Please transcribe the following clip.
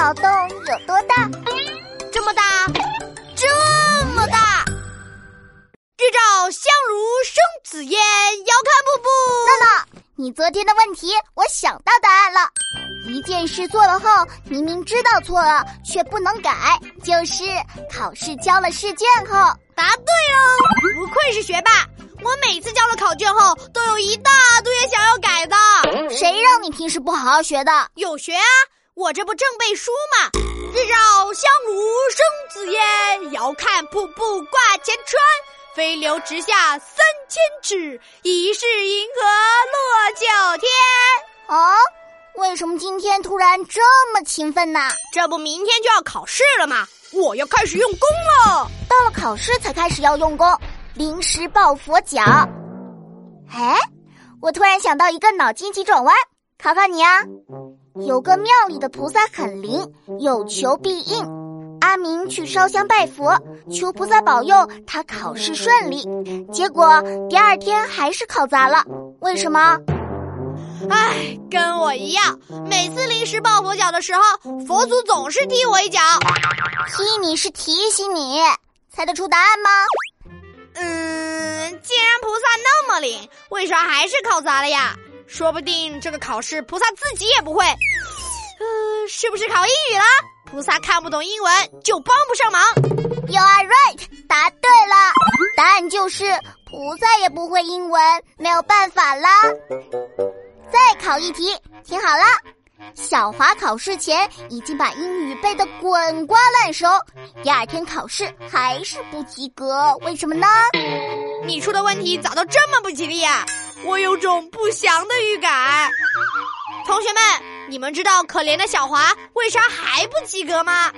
脑洞有多大？这么大，这么大！日照香炉生紫烟，遥看瀑布。娜娜，你昨天的问题我想到答案了。一件事做了后，明明知道错了却不能改，就是考试交了试卷后。答对了，不愧是学霸。我每次交了考卷后，都有一大堆想要改的。谁让你平时不好好学的？有学啊，我这不正背书吗？日照香炉生紫烟，遥看瀑布挂前川。飞流直下三千尺，疑是银河落九天。哦，为什么今天突然这么勤奋呢？这不明天就要考试了吗？我要开始用功了。到了考试才开始要用功。临时抱佛脚，哎，我突然想到一个脑筋急转弯，考考你啊！有个庙里的菩萨很灵，有求必应。阿明去烧香拜佛，求菩萨保佑他考试顺利。结果第二天还是考砸了，为什么？唉，跟我一样，每次临时抱佛脚的时候，佛祖总是踢我一脚。踢你是提醒你，猜得出答案吗？嗯，既然菩萨那么灵，为啥还是考砸了呀？说不定这个考试菩萨自己也不会。呃，是不是考英语了？菩萨看不懂英文就帮不上忙。You are right，答对了，答案就是菩萨也不会英文，没有办法啦。再考一题，听好了。小华考试前已经把英语背得滚瓜烂熟，第二天考试还是不及格，为什么呢？你出的问题咋都这么不吉利呀？我有种不祥的预感。同学们，你们知道可怜的小华为啥还不及格吗？